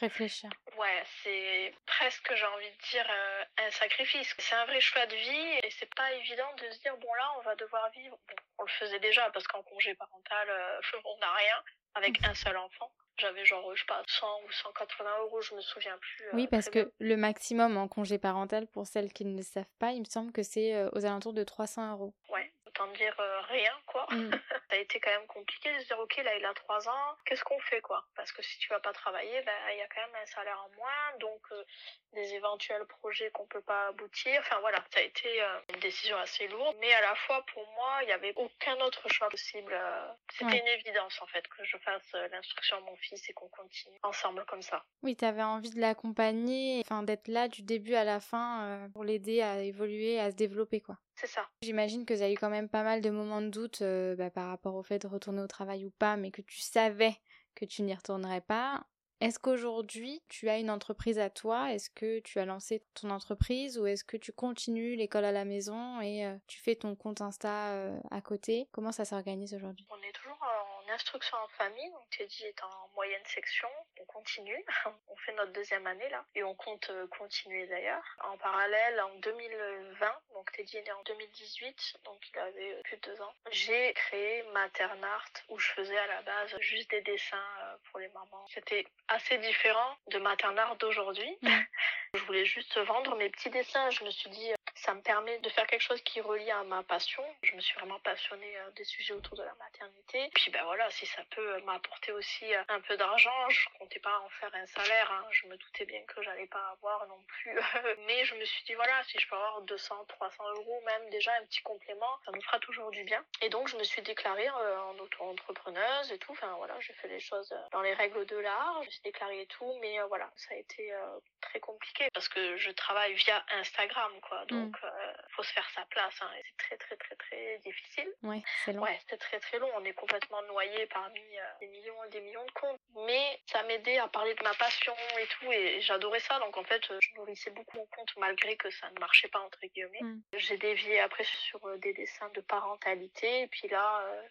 Réfléchir. Ouais, c'est presque, j'ai envie de dire, un sacrifice. C'est un vrai choix de vie, et c'est pas évident de se dire, bon, là, on va devoir vivre. Bon, on le faisait déjà, parce qu'en congé parental, on n'a rien, avec mm. un seul enfant. J'avais genre, je sais pas, 100 ou 180 euros, je me souviens plus. oui, euh, parce que le maximum en congé parental, pour celles qui ne le savent pas, il me semble que c'est euh, aux alentours de 300 euros. Ouais, autant dire euh, rien, quoi. Mm. ça a été quand même compliqué de se dire, ok, là, il a 3 ans, qu'est-ce qu'on fait, quoi? Parce que si tu vas pas travailler, ben, il y a quand même un salaire en moins, donc des éventuels projets qu'on peut pas aboutir. Enfin, voilà, ça a été une décision assez lourde, mais à la fois, pour moi, il y avait aucun autre choix possible. C'était une évidence, en fait, que je fasse l'instruction à mon fils et qu'on continue ensemble comme ça. Oui, tu avais envie de l'accompagner, enfin d'être là du début à la fin euh, pour l'aider à évoluer, à se développer quoi. C'est ça. J'imagine que ça a eu quand même pas mal de moments de doute euh, bah, par rapport au fait de retourner au travail ou pas, mais que tu savais que tu n'y retournerais pas. Est-ce qu'aujourd'hui, tu as une entreprise à toi? Est-ce que tu as lancé ton entreprise ou est-ce que tu continues l'école à la maison et euh, tu fais ton compte Insta à côté? Comment ça s'organise aujourd'hui? On est toujours instruction en famille, donc Teddy est en moyenne section, on continue, on fait notre deuxième année là, et on compte euh, continuer d'ailleurs. En parallèle, en 2020, donc Teddy est né en 2018, donc il avait euh, plus de deux ans, j'ai créé Maternart où je faisais à la base juste des dessins euh, pour les mamans. C'était assez différent de Maternart d'aujourd'hui. Mmh. Je voulais juste vendre mes petits dessins. Je me suis dit, ça me permet de faire quelque chose qui relie à ma passion. Je me suis vraiment passionnée euh, des sujets autour de la maternité. Puis ben voilà, si ça peut euh, m'apporter aussi euh, un peu d'argent, je comptais pas en faire un salaire. Hein. Je me doutais bien que j'allais pas avoir non plus. Mais je me suis dit voilà, si je peux avoir 200, 300 euros, même déjà un petit complément, ça me fera toujours du bien. Et donc je me suis déclarée en auto-entrepreneuse et tout. Enfin voilà, j'ai fait les choses dans les règles de l'art. Je me suis déclarée et tout. Mais voilà, ça a été très compliqué parce que je travaille via Instagram quoi. Donc euh, faut se faire sa place. Hein, c'est très très très très difficile. Ouais, c'est long. Ouais, c'est très très long. On est complètement noyé parmi euh, des millions et des millions de comptes. Mais ça m'aidait à parler de ma passion et tout, et j'adorais ça. Donc en fait, je nourrissais beaucoup mon compte malgré que ça ne marchait pas entre guillemets. Mm. J'ai dévié après sur euh, des dessins de parentalité, et puis là. euh,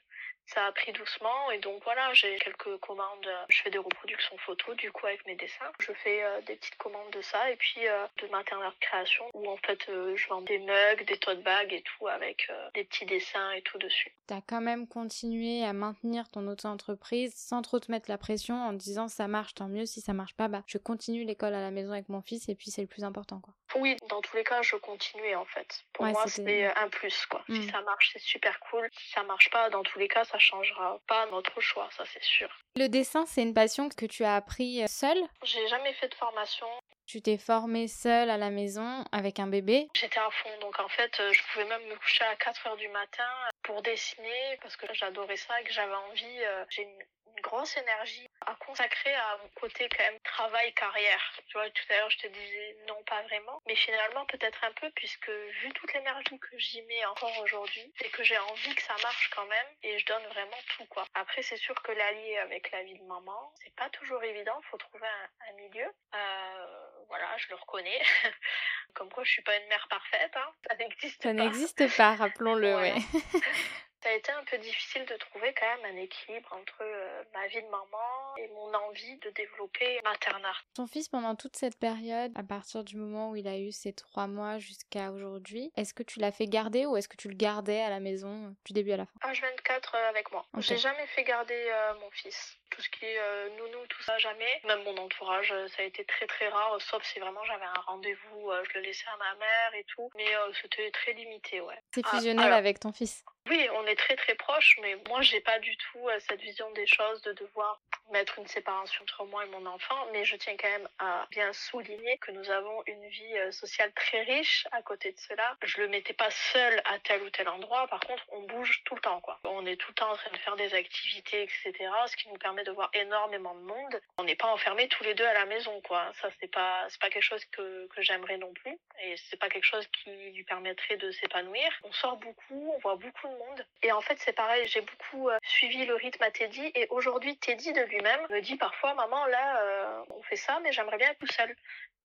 ça a pris doucement et donc voilà, j'ai quelques commandes. Je fais des reproductions photos du coup avec mes dessins. Je fais euh, des petites commandes de ça et puis euh, de matériel de création où en fait euh, je vends des mugs, des tote bags et tout avec euh, des petits dessins et tout dessus. T'as quand même continué à maintenir ton auto-entreprise sans trop te mettre la pression en te disant ça marche, tant mieux. Si ça marche pas, bah je continue l'école à la maison avec mon fils et puis c'est le plus important quoi. Oui, dans tous les cas, je continuais en fait. Pour Ouais, moi, c'était- c'était un plus quoi. Si ça marche, c'est super cool. Si ça marche pas, dans tous les cas, ça changera pas notre choix, ça c'est sûr. Le dessin, c'est une passion que tu as appris euh, seule? J'ai jamais fait de formation. Tu t'es formée seule à la maison avec un bébé? J'étais à fond, donc en fait, euh, je pouvais même me coucher à 4 heures du matin pour dessiner parce que j'adorais ça et que j'avais envie. euh, J'ai une, une grosse énergie à consacrer à mon côté quand même travail-carrière. Tu vois, tout à l'heure, je te disais non, pas vraiment, mais finalement peut-être un peu puisque vu toute l'énergie que j'y mets encore aujourd'hui, c'est que j'ai envie que ça marche quand même et je donne vraiment tout quoi. Après, c'est sûr que l'allier avec la vie de maman, c'est pas toujours évident. Faut trouver un, un milieu. Euh, voilà, je le reconnais. Comme quoi, je suis pas une mère parfaite, hein. Ça n'existe Ça pas. n'existe pas, rappelons-le, Ouais. ouais. Ça a été un peu difficile de trouver quand même un équilibre entre euh, ma vie de maman et mon envie de développer Maternart. Ton fils, pendant toute cette période, à partir du moment où il a eu ses trois mois jusqu'à aujourd'hui, est-ce que tu l'as fait garder ou est-ce que tu le gardais à la maison euh, du début à la fin? H24 euh, avec moi. Ok. J'ai jamais fait garder euh, mon fils. Tout ce qui est euh, nounou, tout ça, jamais. Même mon entourage, euh, ça a été très très rare, euh, sauf si vraiment j'avais un rendez-vous, euh, je le laissais à ma mère et tout. Mais c'était très limité, ouais. C'est Ah, fusionnel alors- avec ton fils. Oui, on est très très proches, mais moi j'ai pas du tout euh, cette vision des choses de devoir mettre une séparation entre moi et mon enfant, mais je tiens quand même à bien souligner que nous avons une vie euh, sociale très riche à côté de cela. Je le mettais pas seul à tel ou tel endroit, par contre on bouge tout le temps quoi. On est tout le temps en train de faire des activités, etc. Ce qui nous permet de voir énormément de monde. On n'est pas enfermés tous les deux à la maison quoi. Ça c'est pas c'est pas quelque chose que, que j'aimerais non plus et c'est pas quelque chose qui lui permettrait de s'épanouir. On sort beaucoup, on voit beaucoup de monde et en fait c'est pareil, j'ai beaucoup euh, suivi le rythme à Teddy et aujourd'hui Teddy de lui-même me dit parfois maman là euh, on fait ça mais j'aimerais bien être tout seul.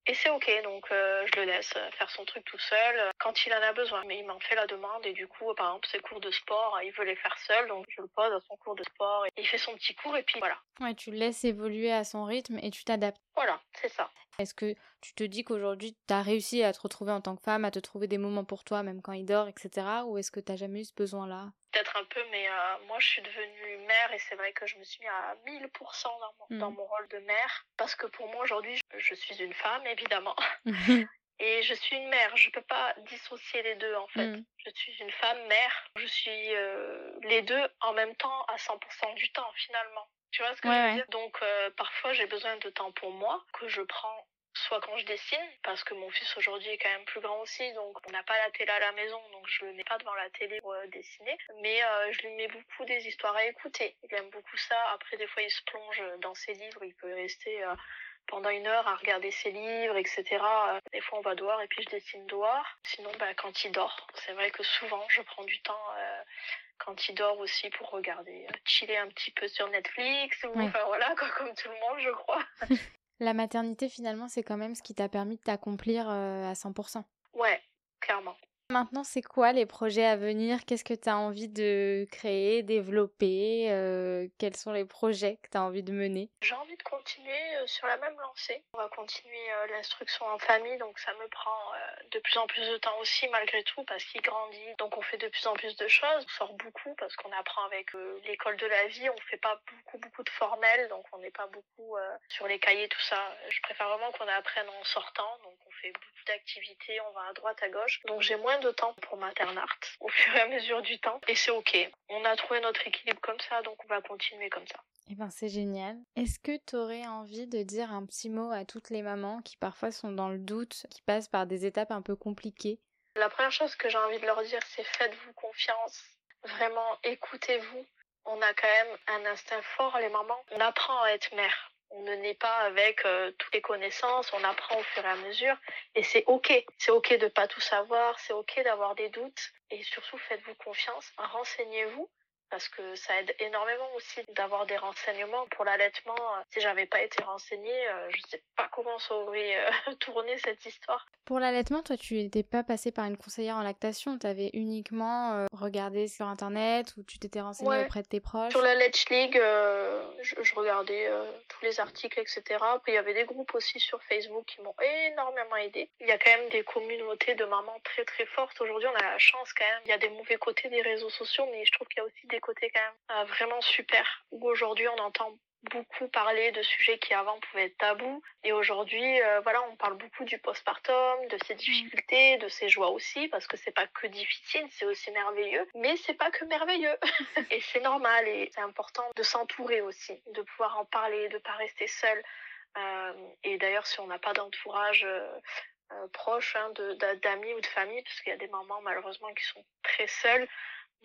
Et c'est ok, donc euh, je le laisse faire son truc tout seul euh, quand il en a besoin. Mais il m'en fait la demande et du coup, par exemple, ses cours de sport, euh, il veut les faire seul, donc je le pose à son cours de sport et il fait son petit cours et puis voilà. Ouais, tu le laisses évoluer à son rythme et tu t'adaptes. Voilà, c'est ça. Est-ce que tu te dis qu'aujourd'hui, tu as réussi à te retrouver en tant que femme, à te trouver des moments pour toi, même quand il dort, etc. Ou est-ce que tu jamais eu ce besoin-là? Peut-être un peu, mais euh, moi je suis devenue mère et c'est vrai que je me suis mis à 1000% dans mon, dans mon rôle de mère. Parce que pour moi aujourd'hui, je, je suis une femme évidemment. Et je suis une mère, je peux pas dissocier les deux en fait. Mm. Je suis une femme mère, je suis euh, les deux en même temps à 100% du temps finalement. Tu vois ce que Ouais, je veux ouais. dire? Donc euh, parfois j'ai besoin de temps pour moi que je prends soit quand je dessine parce que mon fils aujourd'hui est quand même plus grand aussi donc on n'a pas la télé à la maison donc je le mets pas devant la télé pour euh, dessiner mais euh, je lui mets beaucoup des histoires à écouter. Il aime beaucoup ça. Après des fois il se plonge dans ses livres, il peut rester euh, pendant une heure à regarder ses livres, etc. Des fois, on va dehors et puis je dessine dehors. Sinon, bah, quand il dort, c'est vrai que souvent, je prends du temps quand il dort aussi pour regarder, chiller un petit peu sur Netflix ou Ouais. enfin voilà, quoi, comme tout le monde, je crois. La maternité, finalement, c'est quand même ce qui t'a permis de t'accomplir euh, à 100%. Maintenant, c'est quoi les projets à venir? Qu'est-ce que tu as envie de créer, développer Euh, Quels sont les projets que tu as envie de mener? J'ai envie de continuer euh, sur la même lancée. On va continuer euh, l'instruction en famille, donc ça me prend de plus en plus de temps aussi malgré tout parce qu'il grandit. Donc on fait de plus en plus de choses. On sort beaucoup parce qu'on apprend avec l'école de la vie. On fait pas beaucoup beaucoup de formels, donc on n'est pas beaucoup sur les cahiers tout ça. Je préfère vraiment qu'on apprenne en sortant. Fait beaucoup d'activités, on va à droite à gauche. Donc j'ai moins de temps pour Maternart au fur et à mesure du temps et c'est ok. On a trouvé notre équilibre comme ça, donc on va continuer comme ça. Eh ben, c'est génial. Est-ce que tu aurais envie de dire un petit mot à toutes les mamans qui parfois sont dans le doute, qui passent par des étapes un peu compliquées? La première chose que j'ai envie de leur dire, c'est faites-vous confiance. Vraiment, écoutez-vous. On a quand même un instinct fort, les mamans. On apprend à être mère. On ne naît pas avec euh, toutes les connaissances, on apprend au fur et à mesure et c'est ok. C'est ok de pas tout savoir, c'est ok d'avoir des doutes et surtout faites-vous confiance, renseignez-vous parce que ça aide énormément aussi d'avoir des renseignements pour l'allaitement. Si j'avais pas été renseignée, euh, je sais pas comment ça aurait euh, tourné cette histoire. Pour l'allaitement, toi, tu n'étais pas passée par une conseillère en lactation, tu avais uniquement euh, regardé sur internet ou tu t'étais renseignée auprès de tes proches? Sur la Let's League, je, je, regardais tous les articles, etc. Puis il y avait des groupes aussi sur Facebook qui m'ont énormément aidé. Il y a quand même des communautés de mamans très très fortes. Aujourd'hui, on a la chance quand même. Il y a des mauvais côtés des réseaux sociaux, mais je trouve qu'il y a aussi des côté quand même euh, vraiment super. Où aujourd'hui on entend beaucoup parler de sujets qui avant pouvaient être tabous. Et aujourd'hui euh, voilà on parle beaucoup du postpartum de ses difficultés de ses joies aussi parce que c'est pas que difficile c'est aussi merveilleux. Mais c'est pas que merveilleux. Et c'est normal et c'est important de s'entourer aussi de pouvoir en parler de pas rester seul. Euh, et d'ailleurs si on n'a pas d'entourage proche hein, d'amis ou de famille parce qu'il y a des mamans malheureusement qui sont très seules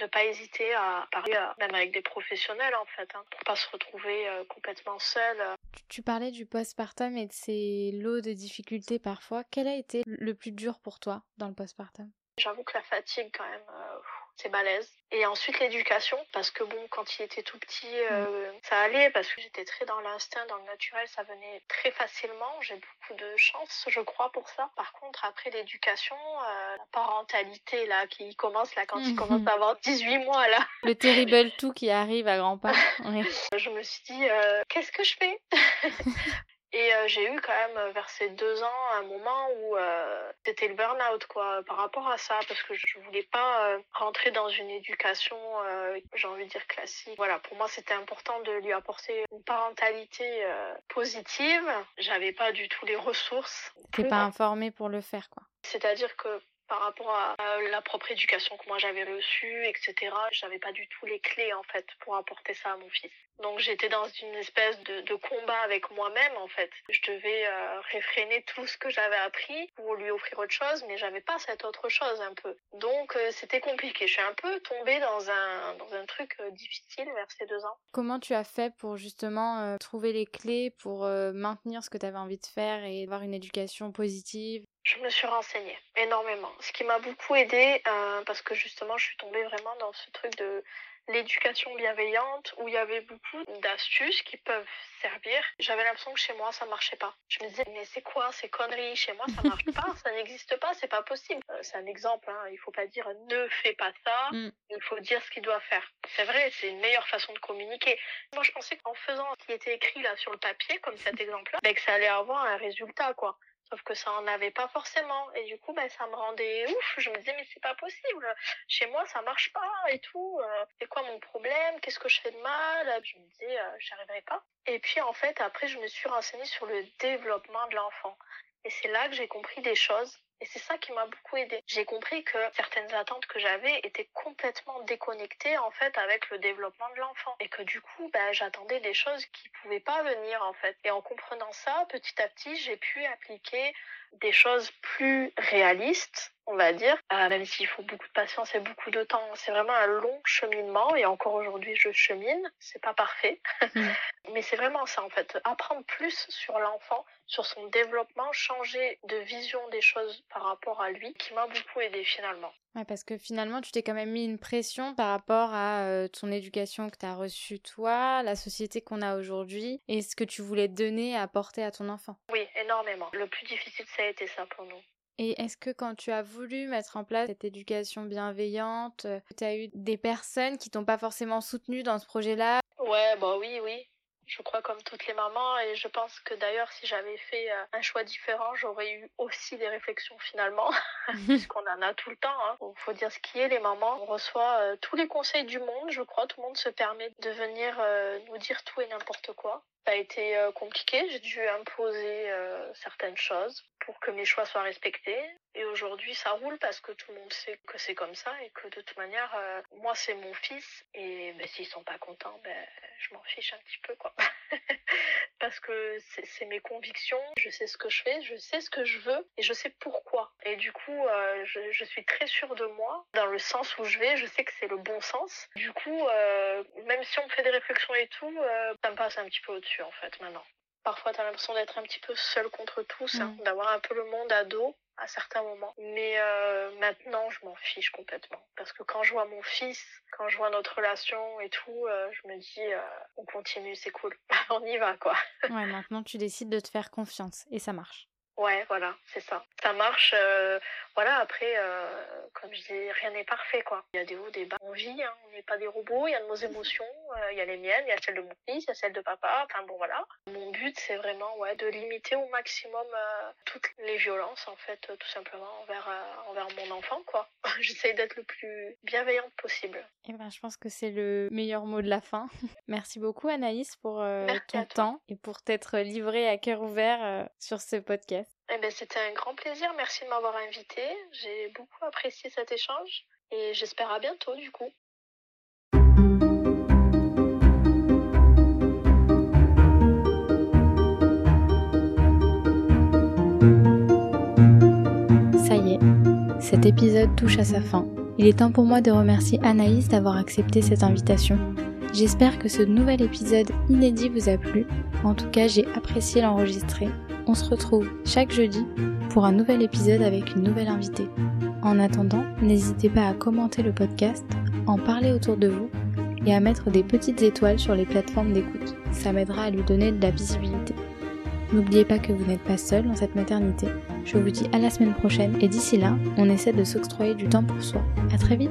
ne pas hésiter à parler même avec des professionnels en fait, hein, pour pas se retrouver euh, complètement seul. Euh. Tu, parlais du postpartum et de ces lots de difficultés parfois. Quel a été le plus dur pour toi dans le postpartum? J'avoue que la fatigue quand même, euh, c'est balèze. Et ensuite l'éducation, parce que bon, quand il était tout petit, euh, ça allait, parce que j'étais très dans l'instinct, dans le naturel, ça venait très facilement. J'ai beaucoup de chance, je crois, pour ça. Par contre, après l'éducation, euh, la parentalité, là, qui commence, là, quand il commence à avoir 18 mois, là. Le terrible tout qui arrive à grands pas. Je me suis dit, euh, qu'est-ce que je fais? et euh, j'ai eu quand même euh, vers ces deux ans un moment où euh, c'était le burn-out quoi par rapport à ça parce que je voulais pas euh, rentrer dans une éducation j'ai envie de dire classique. Voilà, pour moi c'était important de lui apporter une parentalité positive. J'avais pas du tout les ressources. T'es pas informée pour le faire quoi. C'est-à-dire que par rapport à la propre éducation que moi j'avais reçue, etc. J'avais pas du tout les clés en fait pour apporter ça à mon fils. Donc j'étais dans une espèce de, de combat avec moi-même en fait. Je devais euh, réfréner tout ce que j'avais appris pour lui offrir autre chose, mais j'avais pas cette autre chose un peu. Donc euh, c'était compliqué. Je suis un peu tombée dans un dans un truc euh, difficile vers ces deux ans. Comment tu as fait pour justement trouver les clés pour maintenir ce que tu avais envie de faire et avoir une éducation positive? Je me suis renseignée énormément, ce qui m'a beaucoup aidée euh, parce que justement je suis tombée vraiment dans ce truc de l'éducation bienveillante où il y avait beaucoup d'astuces qui peuvent servir. J'avais l'impression que chez moi ça marchait pas. Je me disais mais c'est quoi ces conneries? Chez moi ça marche pas, ça n'existe pas, c'est pas possible. Euh, c'est un exemple, hein. il faut pas dire ne fais pas ça, mm. il faut dire ce qu'il doit faire. C'est vrai, c'est une meilleure façon de communiquer. Moi je pensais qu'en faisant ce qui était écrit là sur le papier, comme cet exemple-là, ben, que ça allait avoir un résultat quoi. Sauf que ça en avait pas forcément. Et du coup, ben, ça me rendait ouf. Je me disais, mais c'est pas possible. Chez moi, ça marche pas et tout. Euh, c'est quoi mon problème? Qu'est-ce que je fais de mal? Je me disais, euh, j'arriverai pas. Et puis, en fait, après, je me suis renseignée sur le développement de l'enfant. Et c'est là que j'ai compris des choses et c'est ça qui m'a beaucoup aidé. J'ai compris que certaines attentes que j'avais étaient complètement déconnectées en fait avec le développement de l'enfant et que du coup, bah, j'attendais des choses qui pouvaient pas venir en fait. Et en comprenant ça, petit à petit, j'ai pu appliquer des choses plus réalistes, on va dire, euh, même s'il faut beaucoup de patience et beaucoup de temps. C'est vraiment un long cheminement et encore aujourd'hui je chemine, c'est pas parfait, mm. mais c'est vraiment ça en fait, apprendre plus sur l'enfant, sur son développement, changer de vision des choses par rapport à lui, qui m'a beaucoup aidé finalement. Ouais, parce que finalement, tu t'es quand même mis une pression par rapport à euh, ton éducation que tu as reçue toi, la société qu'on a aujourd'hui et ce que tu voulais donner, apporter à ton enfant. Oui, énormément. Le plus difficile, ça a été ça pour nous. Et est-ce que quand tu as voulu mettre en place cette éducation bienveillante, euh, tu as eu des personnes qui t'ont pas forcément soutenu dans ce projet-là? Ouais, bah oui, oui. Je crois comme toutes les mamans et je pense que d'ailleurs si j'avais fait euh, un choix différent j'aurais eu aussi des réflexions finalement puisqu'on en a tout le temps hein. faut dire ce qui est les mamans. On reçoit euh, tous les conseils du monde je crois. Tout le monde se permet de venir nous dire tout et n'importe quoi ça a été compliqué j'ai dû imposer certaines choses pour que mes choix soient respectés et aujourd'hui, ça roule parce que tout le monde sait que c'est comme ça et que de toute manière, euh, moi, c'est mon fils et ben, s'ils sont pas contents, ben, je m'en fiche un petit peu, quoi. parce que c'est mes convictions, je sais ce que je fais, je sais ce que je veux et je sais pourquoi. Et du coup, euh, je, suis très sûre de moi, dans le sens où je vais, je sais que c'est le bon sens. Du coup, euh, même si on me fait des réflexions et tout, ça me passe un petit peu au-dessus, en fait, maintenant. Parfois, tu as l'impression d'être un petit peu seul contre tous, hein, Mm. d'avoir un peu le monde à dos à certains moments. Mais euh, maintenant, je m'en fiche complètement. Parce que quand je vois mon fils, quand je vois notre relation et tout, euh, je me dis, euh, on continue, c'est cool. on y va, quoi. Ouais, maintenant tu décides de te faire confiance et ça marche. Ouais, voilà, c'est ça. Ça marche. euh, voilà, après, euh, comme je dis, rien n'est parfait, quoi. Il y a des hauts, des bas. On vit, hein, on n'est pas des robots. Il y a de nos émotions. euh, il y a les miennes, il y a celles de mon fils, il y a celles de papa. Enfin bon, voilà. Mon but, c'est vraiment, ouais, de limiter au maximum toutes les violences, en fait, tout simplement envers envers mon enfant, quoi. J'essaye d'être le plus bienveillante possible. Et ben, je pense que c'est le meilleur mot de la fin. Merci beaucoup Anaïs pour ton temps et pour t'être livrée à cœur ouvert sur ce podcast. Eh ben, c'était un grand plaisir. Merci de m'avoir invité. J'ai beaucoup apprécié cet échange et j'espère à bientôt, du coup. Ça y est, cet épisode touche à sa fin. Il est temps pour moi de remercier Anaïs d'avoir accepté cette invitation. J'espère que ce nouvel épisode inédit vous a plu. En tout cas, j'ai apprécié l'enregistrer. On se retrouve chaque jeudi pour un nouvel épisode avec une nouvelle invitée. En attendant, n'hésitez pas à commenter le podcast, en parler autour de vous et à mettre des petites étoiles sur les plateformes d'écoute. Ça m'aidera à lui donner de la visibilité. N'oubliez pas que vous n'êtes pas seul dans cette maternité. Je vous dis à la semaine prochaine et d'ici là, on essaie de s'octroyer du temps pour soi. À très vite